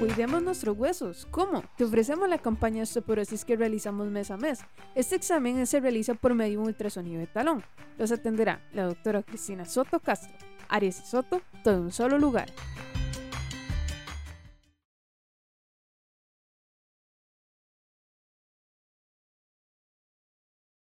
Cuidemos nuestros huesos. ¿Cómo? Te ofrecemos la campaña de osteoporosis que realizamos mes a mes. Este examen se realiza por medio de un ultrasonido de talón. Los atenderá la doctora Cristina Soto Castro. Aries y Soto, todo en un solo lugar.